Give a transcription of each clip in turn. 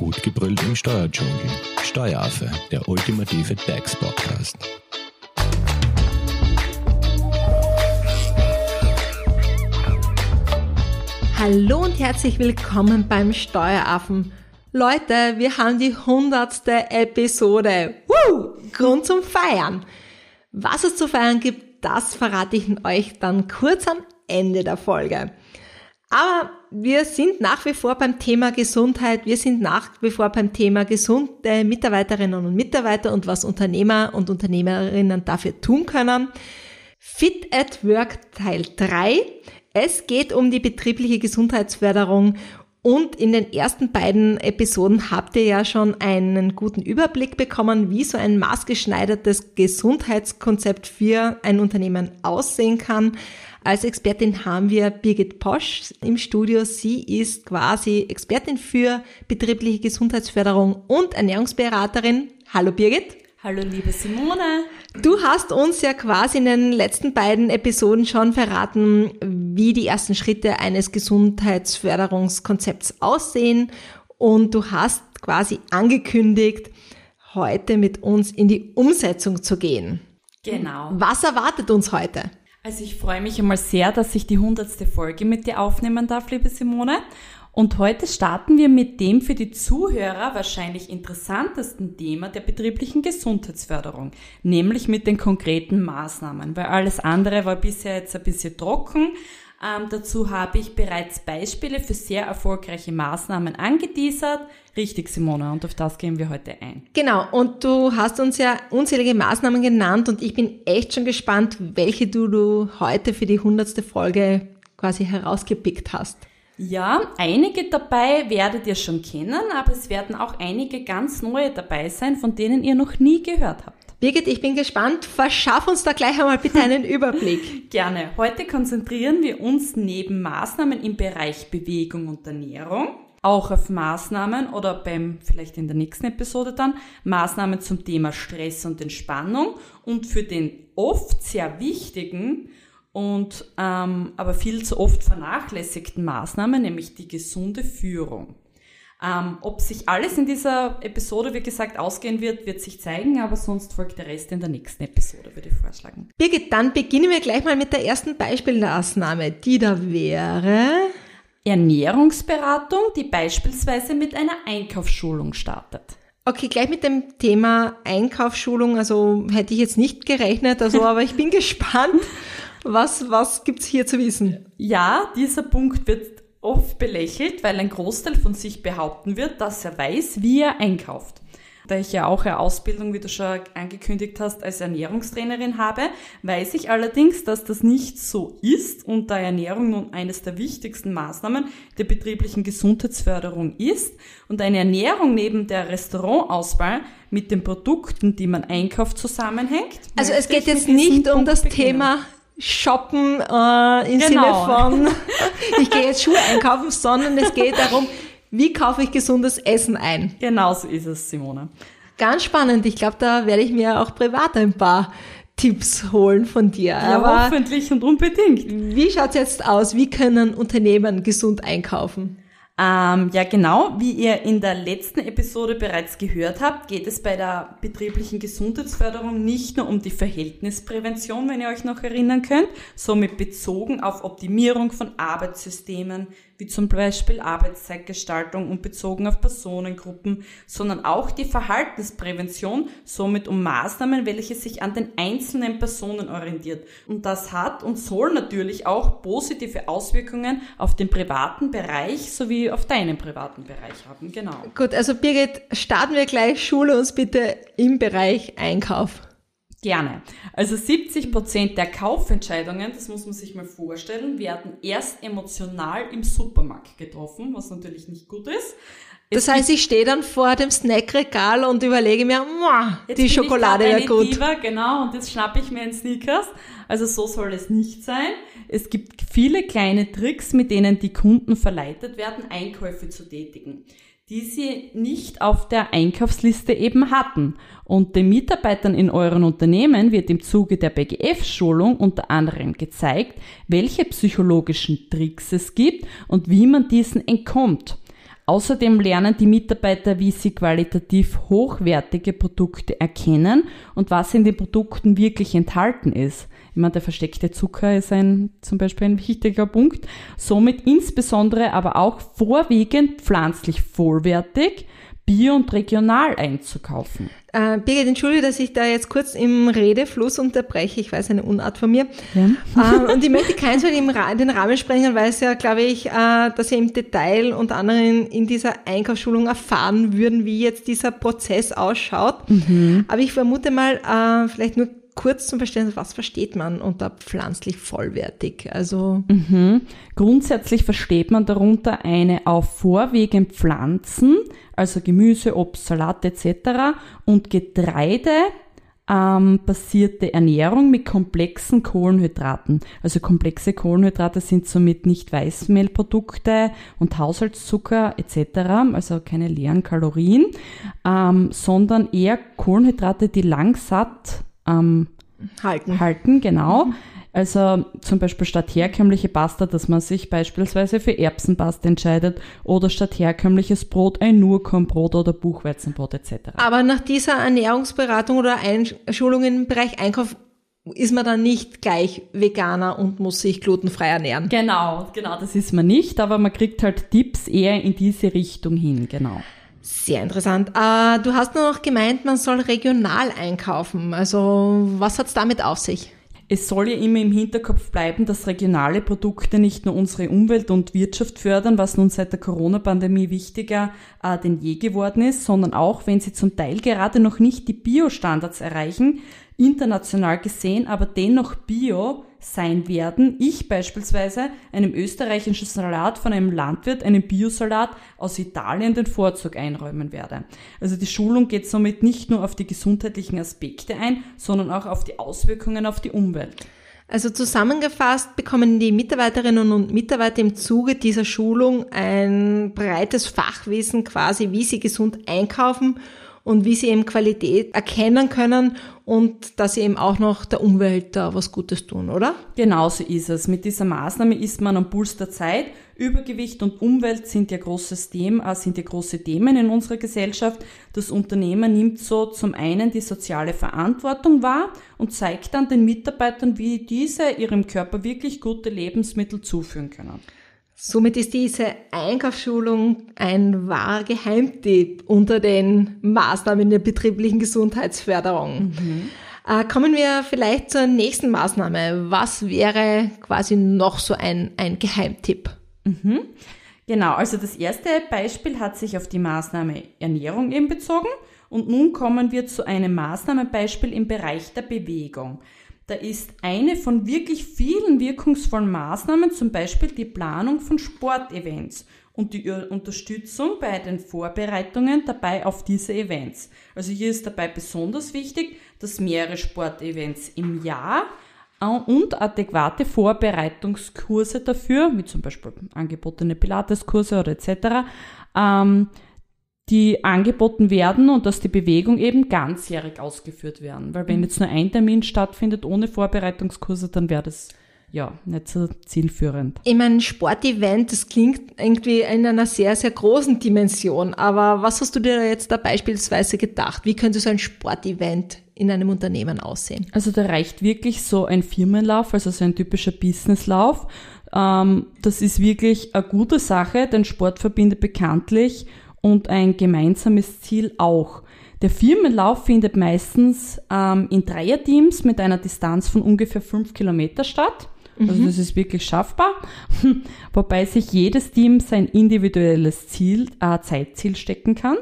Gut gebrüllt im Steuerdschungel. Steueraffe, der ultimative DAX-Podcast. Hallo und herzlich willkommen beim Steueraffen. Leute, wir haben die hundertste Episode. Woo! Grund zum Feiern. Was es zu feiern gibt, das verrate ich euch dann kurz am Ende der Folge. Aber wir sind nach wie vor beim Thema Gesundheit. Wir sind nach wie vor beim Thema gesunde Mitarbeiterinnen und Mitarbeiter und was Unternehmer und Unternehmerinnen dafür tun können. Fit at Work Teil 3. Es geht um die betriebliche Gesundheitsförderung und in den ersten beiden Episoden habt ihr ja schon einen guten Überblick bekommen, wie so ein maßgeschneidertes Gesundheitskonzept für ein Unternehmen aussehen kann. Als Expertin haben wir Birgit Posch im Studio. Sie ist quasi Expertin für betriebliche Gesundheitsförderung und Ernährungsberaterin. Hallo Birgit. Hallo liebe Simone. Du hast uns ja quasi in den letzten beiden Episoden schon verraten, wie die ersten Schritte eines Gesundheitsförderungskonzepts aussehen und du hast quasi angekündigt, heute mit uns in die Umsetzung zu gehen. Genau. Was erwartet uns heute? Also ich freue mich einmal sehr, dass ich die hundertste Folge mit dir aufnehmen darf, liebe Simone. Und heute starten wir mit dem für die Zuhörer wahrscheinlich interessantesten Thema der betrieblichen Gesundheitsförderung, nämlich mit den konkreten Maßnahmen, weil alles andere war bisher jetzt ein bisschen trocken. Ähm, dazu habe ich bereits Beispiele für sehr erfolgreiche Maßnahmen angeteasert. Richtig, Simona, und auf das gehen wir heute ein. Genau, und du hast uns ja unzählige Maßnahmen genannt und ich bin echt schon gespannt, welche du, du heute für die hundertste Folge quasi herausgepickt hast. Ja, einige dabei werdet ihr schon kennen, aber es werden auch einige ganz neue dabei sein, von denen ihr noch nie gehört habt. Birgit, ich bin gespannt. Verschaff uns da gleich einmal bitte einen Überblick. Gerne. Heute konzentrieren wir uns neben Maßnahmen im Bereich Bewegung und Ernährung auch auf Maßnahmen oder beim, vielleicht in der nächsten Episode dann, Maßnahmen zum Thema Stress und Entspannung und für den oft sehr wichtigen und ähm, aber viel zu oft vernachlässigten Maßnahmen, nämlich die gesunde Führung. Ähm, ob sich alles in dieser Episode, wie gesagt, ausgehen wird, wird sich zeigen, aber sonst folgt der Rest in der nächsten Episode, würde ich vorschlagen. Birgit, dann beginnen wir gleich mal mit der ersten Beispielmaßnahme, die da wäre. Ernährungsberatung, die beispielsweise mit einer Einkaufsschulung startet. Okay, gleich mit dem Thema Einkaufsschulung, also hätte ich jetzt nicht gerechnet, also aber ich bin gespannt, was, was gibt's hier zu wissen? Ja, dieser Punkt wird oft belächelt, weil ein Großteil von sich behaupten wird, dass er weiß, wie er einkauft. Da ich ja auch eine Ausbildung, wie du schon angekündigt hast, als Ernährungstrainerin habe, weiß ich allerdings, dass das nicht so ist und da Ernährung nun eines der wichtigsten Maßnahmen der betrieblichen Gesundheitsförderung ist und eine Ernährung neben der Restaurantauswahl mit den Produkten, die man einkauft, zusammenhängt. Also es geht jetzt nicht um das beginnen. Thema shoppen äh, im genau. Sinne von, ich gehe jetzt Schuhe einkaufen, sondern es geht darum, wie kaufe ich gesundes Essen ein. Genau so ist es, Simone. Ganz spannend. Ich glaube, da werde ich mir auch privat ein paar Tipps holen von dir. Ja, Aber hoffentlich und unbedingt. Wie schaut's jetzt aus? Wie können Unternehmen gesund einkaufen? Ähm, ja, genau. Wie ihr in der letzten Episode bereits gehört habt, geht es bei der betrieblichen Gesundheitsförderung nicht nur um die Verhältnisprävention, wenn ihr euch noch erinnern könnt, somit bezogen auf Optimierung von Arbeitssystemen, wie zum Beispiel Arbeitszeitgestaltung und bezogen auf Personengruppen, sondern auch die Verhaltensprävention, somit um Maßnahmen, welche sich an den einzelnen Personen orientiert. Und das hat und soll natürlich auch positive Auswirkungen auf den privaten Bereich sowie auf deinen privaten Bereich haben. Genau. Gut, also Birgit, starten wir gleich, schule uns bitte im Bereich Einkauf. Gerne. Also 70 Prozent der Kaufentscheidungen, das muss man sich mal vorstellen, werden erst emotional im Supermarkt getroffen, was natürlich nicht gut ist. Es das heißt, ich stehe dann vor dem Snackregal und überlege mir, die Schokolade wäre gut. Diva, genau, und jetzt schnappe ich mir einen Sneakers. Also so soll es nicht sein. Es gibt viele kleine Tricks, mit denen die Kunden verleitet werden, Einkäufe zu tätigen die sie nicht auf der Einkaufsliste eben hatten. Und den Mitarbeitern in euren Unternehmen wird im Zuge der BGF-Schulung unter anderem gezeigt, welche psychologischen Tricks es gibt und wie man diesen entkommt. Außerdem lernen die Mitarbeiter, wie sie qualitativ hochwertige Produkte erkennen und was in den Produkten wirklich enthalten ist. Ich meine, der versteckte Zucker ist ein, zum Beispiel ein wichtiger Punkt. Somit insbesondere aber auch vorwiegend pflanzlich vollwertig, bio und regional einzukaufen. Äh, Birgit, entschuldige, dass ich da jetzt kurz im Redefluss unterbreche. Ich weiß, eine Unart von mir. Ja. Äh, und ich möchte keins mit den Rahmen sprengen, weil es ja, glaube ich, äh, dass wir im Detail unter anderem in dieser Einkaufsschulung erfahren würden, wie jetzt dieser Prozess ausschaut. Mhm. Aber ich vermute mal, äh, vielleicht nur kurz zum Verständnis, was versteht man unter pflanzlich vollwertig? Also mhm. Grundsätzlich versteht man darunter eine auf vorwiegend Pflanzen, also Gemüse, Obst, Salat etc. und Getreide ähm, basierte Ernährung mit komplexen Kohlenhydraten. Also komplexe Kohlenhydrate sind somit nicht Weißmehlprodukte und Haushaltszucker etc., also keine leeren Kalorien, ähm, sondern eher Kohlenhydrate, die langsatt ähm, halten. halten, genau. Mhm. Also zum Beispiel statt herkömmliche Pasta, dass man sich beispielsweise für Erbsenpasta entscheidet oder statt herkömmliches Brot ein Nurkornbrot oder Buchweizenbrot etc. Aber nach dieser Ernährungsberatung oder Einschulung im Bereich Einkauf ist man dann nicht gleich Veganer und muss sich glutenfrei ernähren. Genau, genau, das ist man nicht, aber man kriegt halt Tipps eher in diese Richtung hin, genau. Sehr interessant. Äh, du hast nur noch gemeint, man soll regional einkaufen. Also was hat es damit auf sich? Es soll ja immer im Hinterkopf bleiben, dass regionale Produkte nicht nur unsere Umwelt und Wirtschaft fördern, was nun seit der Corona-Pandemie wichtiger äh, denn je geworden ist, sondern auch, wenn sie zum Teil gerade noch nicht die Bio-Standards erreichen, international gesehen aber dennoch Bio sein werden. Ich beispielsweise einem österreichischen Salat von einem Landwirt, einem Biosalat aus Italien den Vorzug einräumen werde. Also die Schulung geht somit nicht nur auf die gesundheitlichen Aspekte ein, sondern auch auf die Auswirkungen auf die Umwelt. Also zusammengefasst bekommen die Mitarbeiterinnen und Mitarbeiter im Zuge dieser Schulung ein breites Fachwissen quasi, wie sie gesund einkaufen und wie sie eben Qualität erkennen können und dass sie eben auch noch der Umwelt da was Gutes tun, oder? Genauso ist es. Mit dieser Maßnahme ist man am Puls der Zeit. Übergewicht und Umwelt sind ja großes Thema, äh, sind ja große Themen in unserer Gesellschaft. Das Unternehmen nimmt so zum einen die soziale Verantwortung wahr und zeigt dann den Mitarbeitern, wie diese ihrem Körper wirklich gute Lebensmittel zuführen können. Somit ist diese Einkaufsschulung ein wahrer Geheimtipp unter den Maßnahmen der betrieblichen Gesundheitsförderung. Mhm. Äh, kommen wir vielleicht zur nächsten Maßnahme. Was wäre quasi noch so ein, ein Geheimtipp? Mhm. Genau, also das erste Beispiel hat sich auf die Maßnahme Ernährung eben bezogen und nun kommen wir zu einem Maßnahmenbeispiel im Bereich der Bewegung. Da ist eine von wirklich vielen wirkungsvollen Maßnahmen zum Beispiel die Planung von Sportevents und die Unterstützung bei den Vorbereitungen dabei auf diese Events. Also hier ist dabei besonders wichtig, dass mehrere Sportevents im Jahr äh, und adäquate Vorbereitungskurse dafür, wie zum Beispiel angebotene Pilateskurse oder etc., ähm, die angeboten werden und dass die Bewegung eben ganzjährig ausgeführt werden. Weil wenn mhm. jetzt nur ein Termin stattfindet ohne Vorbereitungskurse, dann wäre das ja nicht so zielführend. Ich meine, Sportevent, das klingt irgendwie in einer sehr, sehr großen Dimension. Aber was hast du dir jetzt da beispielsweise gedacht? Wie könnte so ein Sportevent in einem Unternehmen aussehen? Also da reicht wirklich so ein Firmenlauf, also so ein typischer Businesslauf. Ähm, das ist wirklich eine gute Sache, denn Sport verbindet bekanntlich und ein gemeinsames Ziel auch. Der Firmenlauf findet meistens ähm, in Dreierteams mit einer Distanz von ungefähr fünf Kilometer statt. Also mhm. das ist wirklich schaffbar, wobei sich jedes Team sein individuelles Ziel, äh, Zeitziel stecken kann.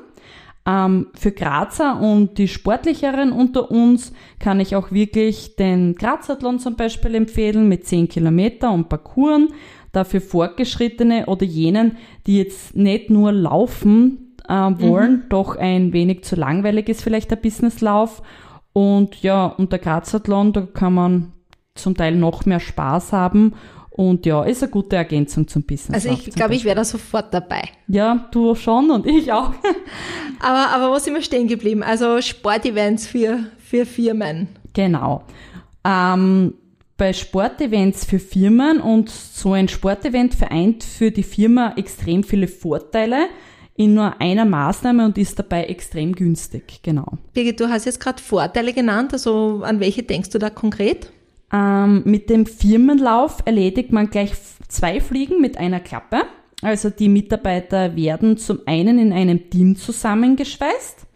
Ähm, für Grazer und die Sportlicheren unter uns kann ich auch wirklich den Grazathlon zum Beispiel empfehlen mit 10 Kilometer und Parcours dafür Fortgeschrittene oder jenen, die jetzt nicht nur laufen äh, wollen, mhm. doch ein wenig zu langweilig ist vielleicht der Businesslauf. Und ja, und der Grazathlon, da kann man zum Teil noch mehr Spaß haben. Und ja, ist eine gute Ergänzung zum Business. Also ich glaube, ich wäre da sofort dabei. Ja, du schon und ich auch. aber, aber wo sind wir stehen geblieben? Also Sportevents für, für Firmen. Genau. Ähm, bei Sportevents für Firmen und so ein Sportevent vereint für die Firma extrem viele Vorteile. in nur einer Maßnahme und ist dabei extrem günstig, genau. Birgit, du hast jetzt gerade Vorteile genannt, also an welche denkst du da konkret? Ähm, mit dem Firmenlauf erledigt man gleich zwei Fliegen mit einer Klappe. Also die Mitarbeiter werden zum einen in einem Team zusammengeschweißt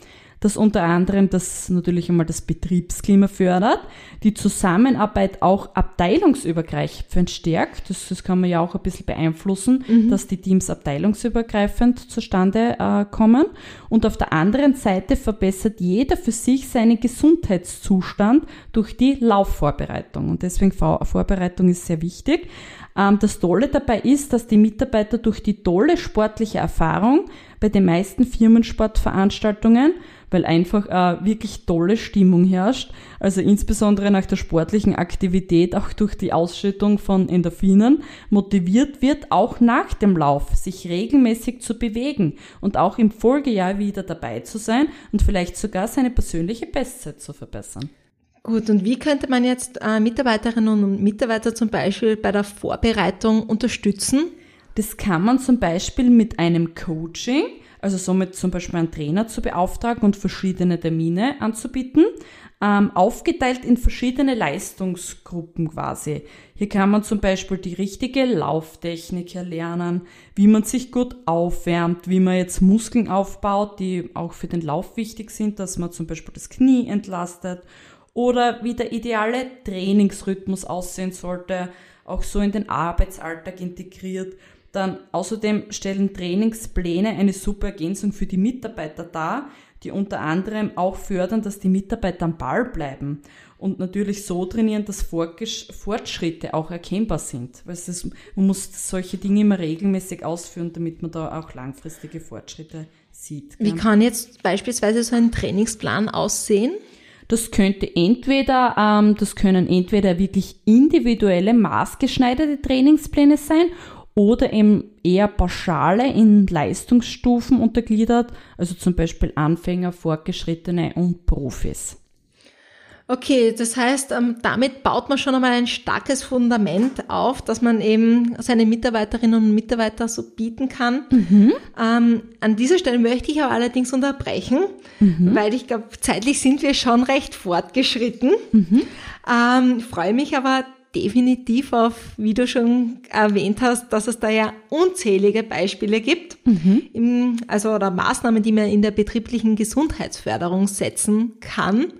das unter anderem das natürlich einmal das Betriebsklima fördert, die Zusammenarbeit auch abteilungsübergreifend stärkt. Das, das kann man ja auch ein bisschen beeinflussen, mhm. dass die Teams abteilungsübergreifend zustande äh, kommen. Und auf der anderen Seite verbessert jeder für sich seinen Gesundheitszustand durch die Laufvorbereitung. Und deswegen Vorbereitung ist sehr wichtig. Ähm, das Tolle dabei ist, dass die Mitarbeiter durch die tolle sportliche Erfahrung bei den meisten Firmensportveranstaltungen weil einfach äh, wirklich tolle Stimmung herrscht. Also insbesondere nach der sportlichen Aktivität, auch durch die Ausschüttung von Endorphinen, motiviert wird, auch nach dem Lauf sich regelmäßig zu bewegen und auch im Folgejahr wieder dabei zu sein und vielleicht sogar seine persönliche Bestzeit zu verbessern. Gut, und wie könnte man jetzt äh, Mitarbeiterinnen und Mitarbeiter zum Beispiel bei der Vorbereitung unterstützen? Das kann man zum Beispiel mit einem Coaching also somit zum Beispiel einen Trainer zu beauftragen und verschiedene Termine anzubieten, ähm, aufgeteilt in verschiedene Leistungsgruppen quasi. Hier kann man zum Beispiel die richtige Lauftechnik erlernen, wie man sich gut aufwärmt, wie man jetzt Muskeln aufbaut, die auch für den Lauf wichtig sind, dass man zum Beispiel das Knie entlastet oder wie der ideale Trainingsrhythmus aussehen sollte, auch so in den Arbeitsalltag integriert dann außerdem stellen Trainingspläne eine super Ergänzung für die Mitarbeiter dar, die unter anderem auch fördern, dass die Mitarbeiter am Ball bleiben und natürlich so trainieren, dass Fortschritte auch erkennbar sind. Weil ist, man muss solche Dinge immer regelmäßig ausführen, damit man da auch langfristige Fortschritte sieht. Wie kann jetzt beispielsweise so ein Trainingsplan aussehen? Das könnte entweder, ähm, das können entweder wirklich individuelle, maßgeschneiderte Trainingspläne sein oder eben eher pauschale in Leistungsstufen untergliedert, also zum Beispiel Anfänger, Fortgeschrittene und Profis. Okay, das heißt, ähm, damit baut man schon einmal ein starkes Fundament auf, dass man eben seine Mitarbeiterinnen und Mitarbeiter so bieten kann. Mhm. Ähm, an dieser Stelle möchte ich aber allerdings unterbrechen, mhm. weil ich glaube, zeitlich sind wir schon recht fortgeschritten. Mhm. Ähm, freue mich aber definitiv auf, wie du schon erwähnt hast, dass es da ja unzählige Beispiele gibt, mhm. im, also oder Maßnahmen, die man in der betrieblichen Gesundheitsförderung setzen kann.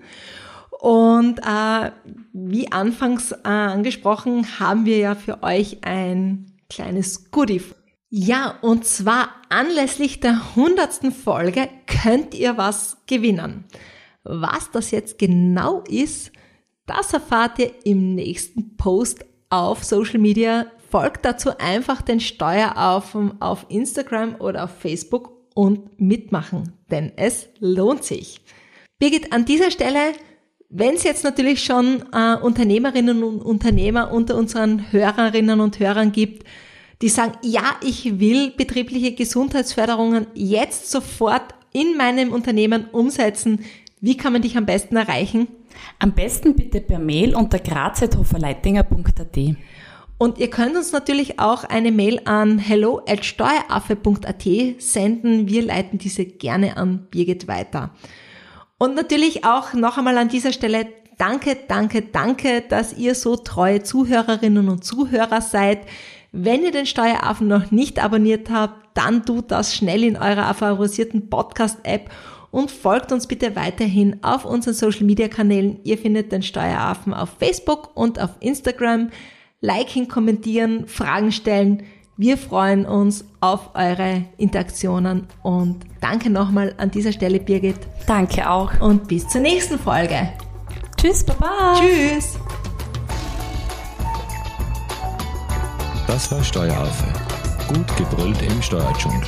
Und äh, wie anfangs äh, angesprochen, haben wir ja für euch ein kleines Goodie. Ja, und zwar anlässlich der hundertsten Folge könnt ihr was gewinnen. Was das jetzt genau ist, das erfahrt ihr im nächsten Post auf Social Media. Folgt dazu einfach den Steueraffen auf Instagram oder auf Facebook und mitmachen, denn es lohnt sich. Birgit, an dieser Stelle, wenn es jetzt natürlich schon äh, Unternehmerinnen und Unternehmer unter unseren Hörerinnen und Hörern gibt, die sagen, ja, ich will betriebliche Gesundheitsförderungen jetzt sofort in meinem Unternehmen umsetzen. Wie kann man dich am besten erreichen? Am besten bitte per Mail unter graz.hoferleitinger.at. Und ihr könnt uns natürlich auch eine Mail an hello@steueraffe.at senden. Wir leiten diese gerne an Birgit weiter. Und natürlich auch noch einmal an dieser Stelle danke, danke, danke, dass ihr so treue Zuhörerinnen und Zuhörer seid. Wenn ihr den Steueraffen noch nicht abonniert habt, dann tut das schnell in eurer favorisierten Podcast-App und folgt uns bitte weiterhin auf unseren Social Media Kanälen. Ihr findet den Steueraffen auf Facebook und auf Instagram. Liken, kommentieren, Fragen stellen. Wir freuen uns auf eure Interaktionen und danke nochmal an dieser Stelle, Birgit. Danke auch. Und bis zur nächsten Folge. Tschüss, Baba. Tschüss. Das war Steueraffe. Gut gebrüllt im Steuerdschungel.